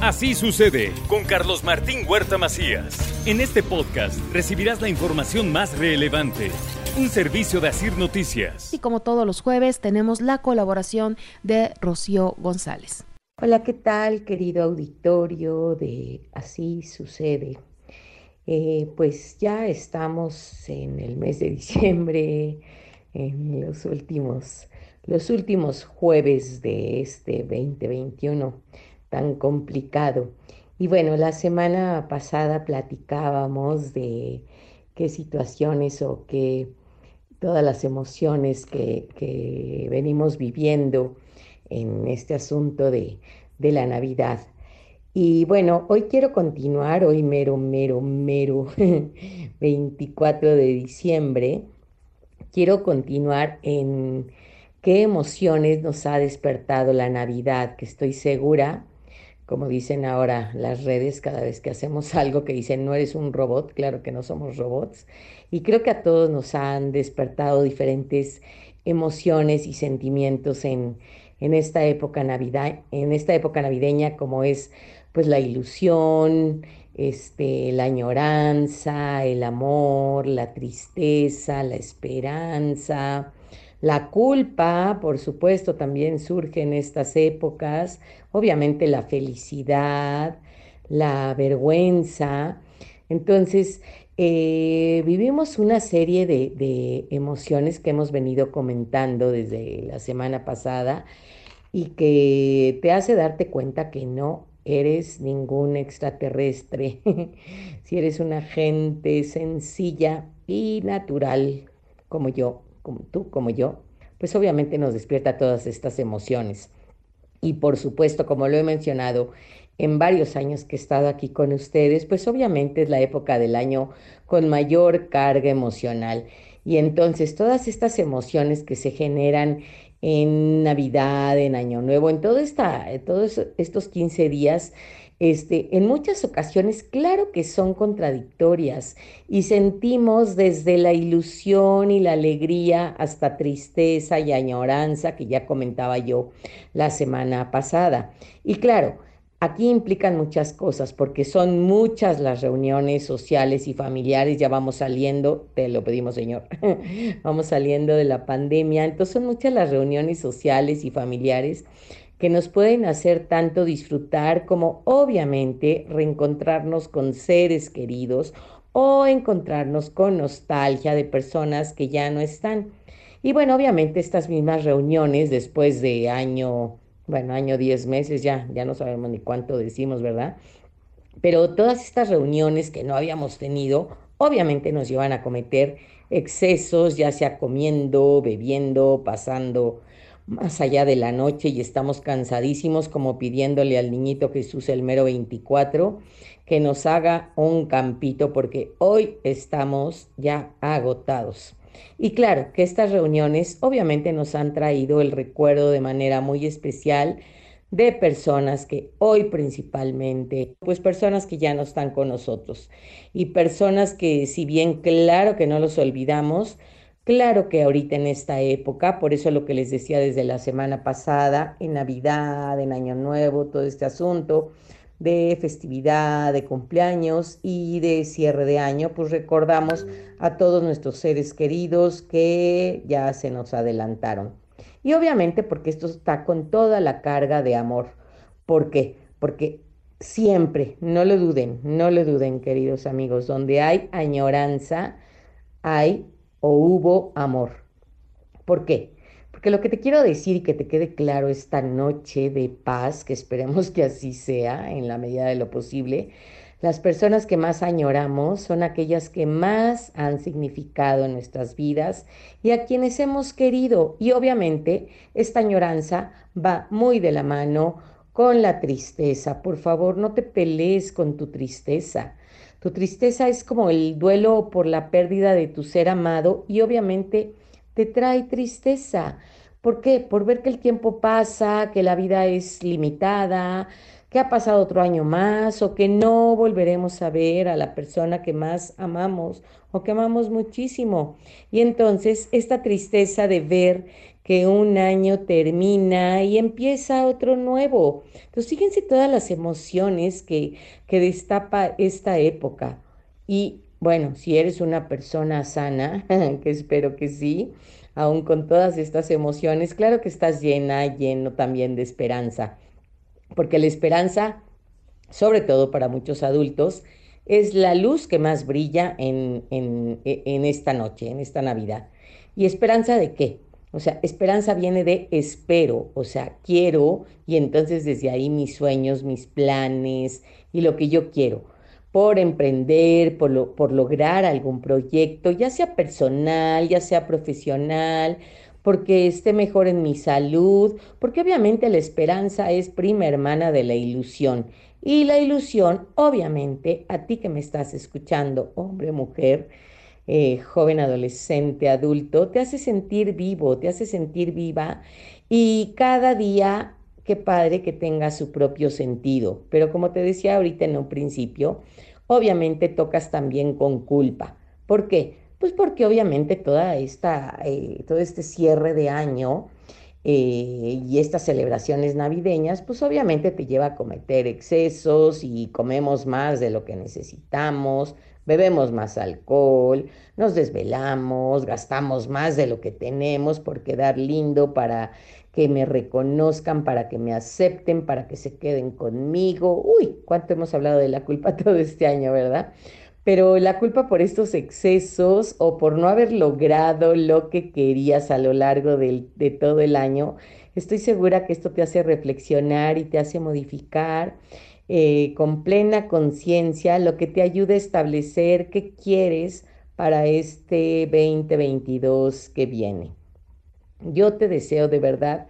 Así sucede con Carlos Martín Huerta Macías. En este podcast recibirás la información más relevante. Un servicio de Asir Noticias. Y como todos los jueves, tenemos la colaboración de Rocío González. Hola, ¿qué tal, querido auditorio de Así sucede? Eh, pues ya estamos en el mes de diciembre, en los últimos, los últimos jueves de este 2021 tan complicado. Y bueno, la semana pasada platicábamos de qué situaciones o qué todas las emociones que, venimos viviendo en este asunto de, de la Navidad. Y bueno, hoy quiero continuar, hoy mero, mero, mero, 24 de diciembre, quiero continuar en qué emociones nos ha despertado la Navidad, que estoy segura como dicen ahora las redes, cada vez que hacemos algo que dicen no eres un robot, claro que no somos robots. Y creo que a todos nos han despertado diferentes emociones y sentimientos en, en esta época navidad, en esta época navideña, como es pues la ilusión, este, la añoranza, el amor, la tristeza, la esperanza, la culpa, por supuesto, también surge en estas épocas, obviamente la felicidad, la vergüenza. Entonces, eh, vivimos una serie de, de, emociones que hemos venido comentando desde la semana pasada y que te hace darte cuenta que no eres ningún extraterrestre, si eres una gente sencilla y natural como yo como tú, como yo, pues obviamente nos despierta todas estas emociones. Y por supuesto, como lo he mencionado en varios años que he estado aquí con ustedes, pues obviamente es la época del año con mayor carga emocional. Y entonces todas estas emociones que se generan en Navidad, en Año Nuevo, en todo esta, todos estos 15 días, este, en muchas ocasiones, claro que son contradictorias y sentimos desde la ilusión y la alegría hasta tristeza y añoranza que ya comentaba yo la semana pasada. Y claro, Aquí implican muchas cosas porque son muchas las reuniones sociales y familiares, ya vamos saliendo, te lo pedimos Señor, vamos saliendo de la pandemia, entonces son muchas las reuniones sociales y familiares que nos pueden hacer tanto disfrutar como obviamente reencontrarnos con seres queridos o encontrarnos con nostalgia de personas que ya no están. Y bueno, obviamente estas mismas reuniones después de año, bueno, año 10 meses, ya, ya no sabemos ni cuánto decimos, ¿verdad? Pero todas estas reuniones que no habíamos tenido, obviamente nos llevan a cometer excesos, ya sea comiendo, bebiendo, pasando más allá de la noche y estamos cansadísimos como pidiéndole al niñito Jesús el mero 24 que nos haga un campito porque hoy estamos ya agotados. Y claro que estas reuniones obviamente nos han traído el recuerdo de manera muy especial de personas que hoy principalmente, pues personas que ya no están con nosotros y personas que si bien claro que no los olvidamos, Claro que ahorita en esta época, por eso lo que les decía desde la semana pasada, en Navidad, en Año Nuevo, todo este asunto de festividad, de cumpleaños y de cierre de año, pues recordamos a todos nuestros seres queridos que ya se nos adelantaron. Y obviamente porque esto está con toda la carga de amor. ¿Por qué? Porque siempre, no lo duden, no lo duden, queridos amigos, donde hay añoranza, hay o hubo amor. ¿Por qué? Porque lo que te quiero decir y que te quede claro esta noche de paz, que esperemos que así sea en la medida de lo posible, las personas que más añoramos son aquellas que más han significado en nuestras vidas y a quienes hemos querido. Y obviamente esta añoranza va muy de la mano con la tristeza. Por favor, no te pelees con tu tristeza. Tu tristeza es como el duelo por la pérdida de tu ser amado y obviamente te trae tristeza. ¿Por qué? Por ver que el tiempo pasa, que la vida es limitada, que ha pasado otro año más o que no volveremos a ver a la persona que más amamos o que amamos muchísimo. Y entonces esta tristeza de ver que un año termina y empieza otro nuevo. Entonces fíjense todas las emociones que, que destapa esta época. Y bueno, si eres una persona sana, que espero que sí, aún con todas estas emociones, claro que estás llena, lleno también de esperanza, porque la esperanza, sobre todo para muchos adultos, es la luz que más brilla en, en, en esta noche, en esta Navidad. ¿Y esperanza de qué? O sea, esperanza viene de espero, o sea, quiero y entonces desde ahí mis sueños, mis planes y lo que yo quiero, por emprender, por, lo, por lograr algún proyecto, ya sea personal, ya sea profesional, porque esté mejor en mi salud, porque obviamente la esperanza es prima hermana de la ilusión. Y la ilusión, obviamente, a ti que me estás escuchando, hombre, mujer, eh, joven, adolescente, adulto, te hace sentir vivo, te hace sentir viva y cada día, qué padre que tenga su propio sentido. Pero como te decía ahorita en un principio, obviamente tocas también con culpa. ¿Por qué? Pues porque obviamente toda esta, eh, todo este cierre de año eh, y estas celebraciones navideñas, pues obviamente te lleva a cometer excesos y comemos más de lo que necesitamos, bebemos más alcohol, nos desvelamos, gastamos más de lo que tenemos por quedar lindo para que me reconozcan, para que me acepten, para que se queden conmigo. Uy, cuánto hemos hablado de la culpa todo este año, ¿verdad? Pero la culpa por estos excesos o por no haber logrado lo que querías a lo largo de todo el año, estoy segura que esto te hace reflexionar y te hace modificar eh, con plena conciencia, lo que te ayuda a establecer qué quieres para este 2022 que viene. Yo te deseo de verdad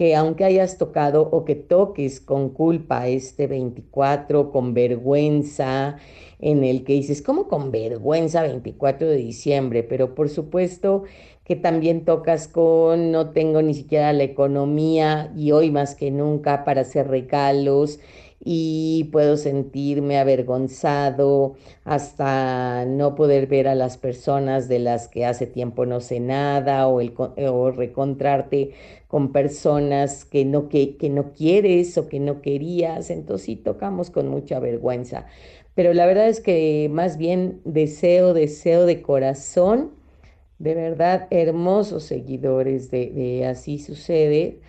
que aunque hayas tocado o que toques con culpa este 24, con vergüenza, en el que dices, ¿cómo con vergüenza 24 de diciembre? Pero por supuesto que también tocas con no tengo ni siquiera la economía y hoy más que nunca para hacer regalos y puedo sentirme avergonzado hasta no poder ver a las personas de las que hace tiempo no sé nada o, el, o recontrarte con personas que no, que, que no quieres o que no querías, entonces sí tocamos con mucha vergüenza. Pero la verdad es que más bien deseo, deseo de corazón, de verdad, hermosos seguidores de, Así Sucede,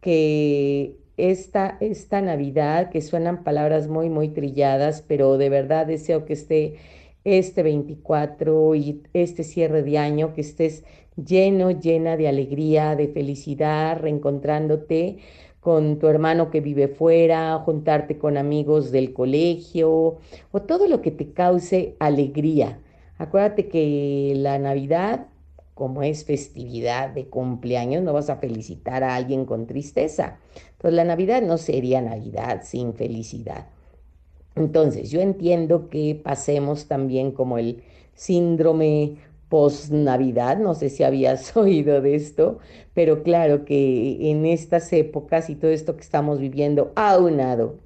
que esta, esta Navidad, que suenan palabras muy, muy trilladas, pero de verdad deseo que esté este 24 y este cierre de año, que estés lleno, llena de alegría, de felicidad, reencontrándote con tu hermano que vive fuera, juntarte con amigos del colegio o todo lo que te cause alegría. Acuérdate que la Navidad, como es festividad de cumpleaños, no vas a felicitar a alguien con tristeza. Entonces la Navidad no sería Navidad sin felicidad. Entonces yo entiendo que pasemos también como el síndrome post-Navidad, no sé si habías oído de esto, pero claro que en estas épocas y todo esto que estamos viviendo, aunado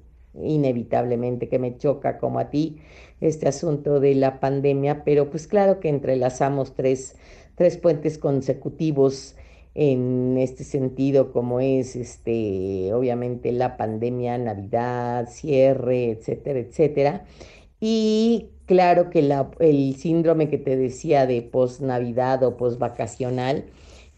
inevitablemente que me choca como a ti este asunto de la pandemia, pero pues claro que entrelazamos tres, tres puentes consecutivos en este sentido, como es este, obviamente la pandemia, Navidad, cierre, etcétera, etcétera. Y claro que la, el síndrome que te decía de post-Navidad o post-vacacional,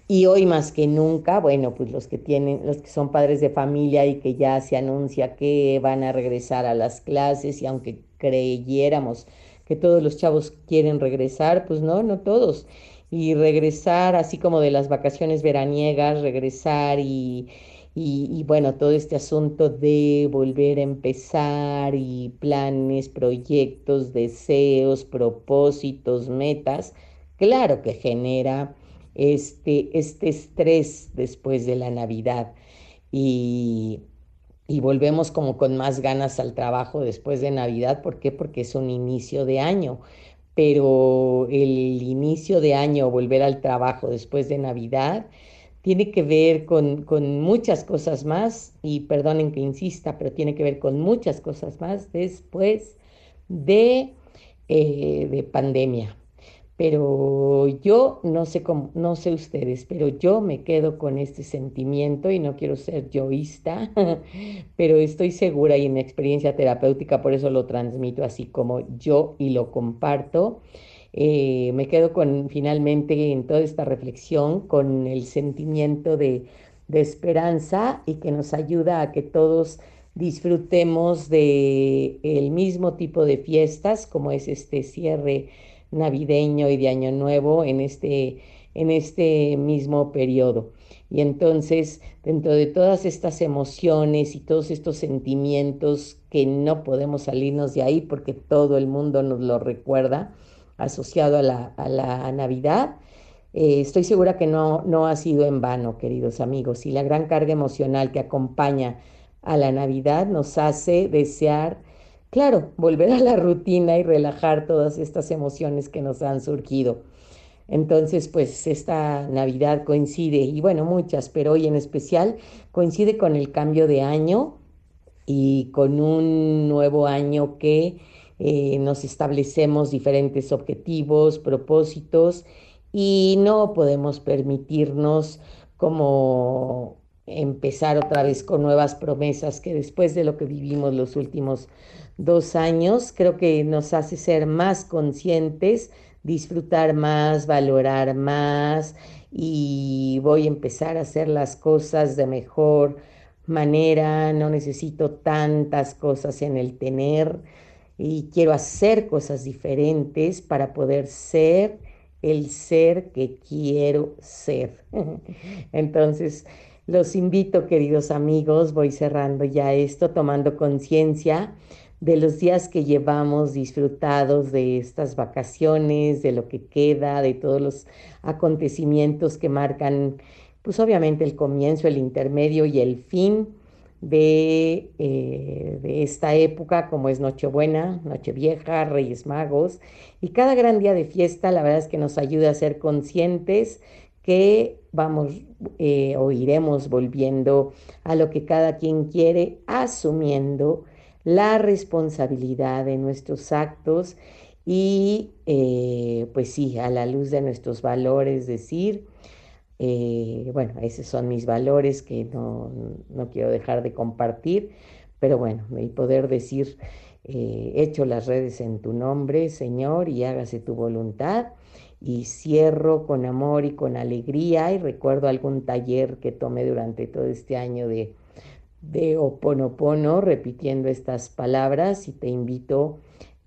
y hoy más que nunca, bueno, pues los que tienen, los que son padres de familia y que ya se anuncia que van a regresar a las clases, y aunque creyéramos que todos los chavos quieren regresar, pues no, no todos y regresar, así como de las vacaciones veraniegas, regresar y, y, bueno, todo este asunto de volver a empezar y planes, proyectos, deseos, propósitos, metas, claro que genera este, este estrés después de la Navidad. Y y volvemos como con más ganas al trabajo después de Navidad. ¿Por qué? Porque es un inicio de año. Pero el inicio de año, volver al trabajo después de Navidad, tiene que ver con, con, muchas cosas más, y perdonen que insista, pero tiene que ver con muchas cosas más después de, eh, de pandemia. Pero yo no sé cómo, no sé ustedes, pero yo me quedo con este sentimiento y no quiero ser yoísta, pero estoy segura y en mi experiencia terapéutica por eso lo transmito así como yo y lo comparto. Eh, me quedo con finalmente en toda esta reflexión con el sentimiento de, de esperanza y que nos ayuda a que todos disfrutemos de el mismo tipo de fiestas como es este cierre navideño y de Año Nuevo en este, en este mismo periodo. Y entonces, dentro de todas estas emociones y todos estos sentimientos que no podemos salirnos de ahí porque todo el mundo nos lo recuerda, asociado a la, a la Navidad, eh, estoy segura que no, no ha sido en vano, queridos amigos, y la gran carga emocional que acompaña a la Navidad nos hace desear claro, volver a la rutina y relajar todas estas emociones que nos han surgido. Entonces, pues esta Navidad coincide, y bueno, muchas, pero hoy en especial coincide con el cambio de año y con un nuevo año que eh, nos establecemos diferentes objetivos, propósitos, y no podemos permitirnos como empezar otra vez con nuevas promesas que después de lo que vivimos los últimos dos años, creo que nos hace ser más conscientes, disfrutar más, valorar más y voy a empezar a hacer las cosas de mejor manera, no necesito tantas cosas en el tener y quiero hacer cosas diferentes para poder ser el ser que quiero ser. Entonces, los invito, queridos amigos, voy cerrando ya esto, tomando conciencia de los días que llevamos disfrutados de estas vacaciones, de lo que queda, de todos los acontecimientos que marcan, pues obviamente el comienzo, el intermedio y el fin de, eh, de esta época, como es Nochebuena, Nochevieja, Reyes Magos, y cada gran día de fiesta, la verdad es que nos ayuda a ser conscientes que vamos eh, o iremos volviendo a lo que cada quien quiere, asumiendo la responsabilidad de nuestros actos y eh, pues sí, a la luz de nuestros valores, decir, eh, bueno, esos son mis valores que no, no, quiero dejar de compartir, pero bueno, y poder decir, eh, echo las redes en tu nombre, Señor, y hágase tu voluntad. Y cierro con amor y con alegría y recuerdo algún taller que tomé durante todo este año de de Oponopono repitiendo estas palabras y te invito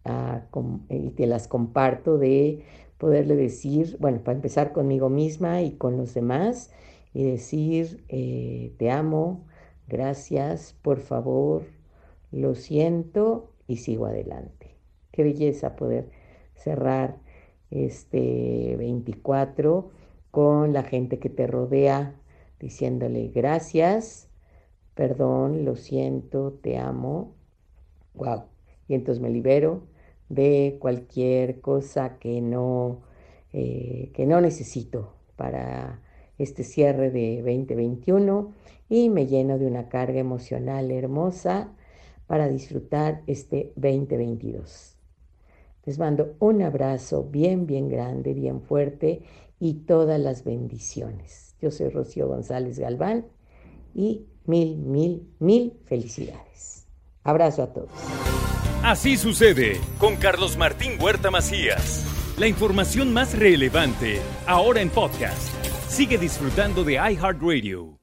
a, y te las comparto de poderle decir, bueno, para empezar conmigo misma y con los demás y decir, eh, te amo, gracias, por favor, lo siento y sigo adelante. Qué belleza poder cerrar este 24 con la gente que te rodea diciéndole gracias, perdón, lo siento, te amo. Wow. Y entonces me libero de cualquier cosa que no, eh, que no necesito para este cierre de 2021 y me lleno de una carga emocional hermosa para disfrutar este 2022. Les mando un abrazo bien, bien grande, bien fuerte y todas las bendiciones. Yo soy Rocío González Galván y mil, mil, mil felicidades. Abrazo a todos. Así sucede con Carlos Martín Huerta Macías. La información más relevante, ahora en podcast. Sigue disfrutando de iHeartRadio.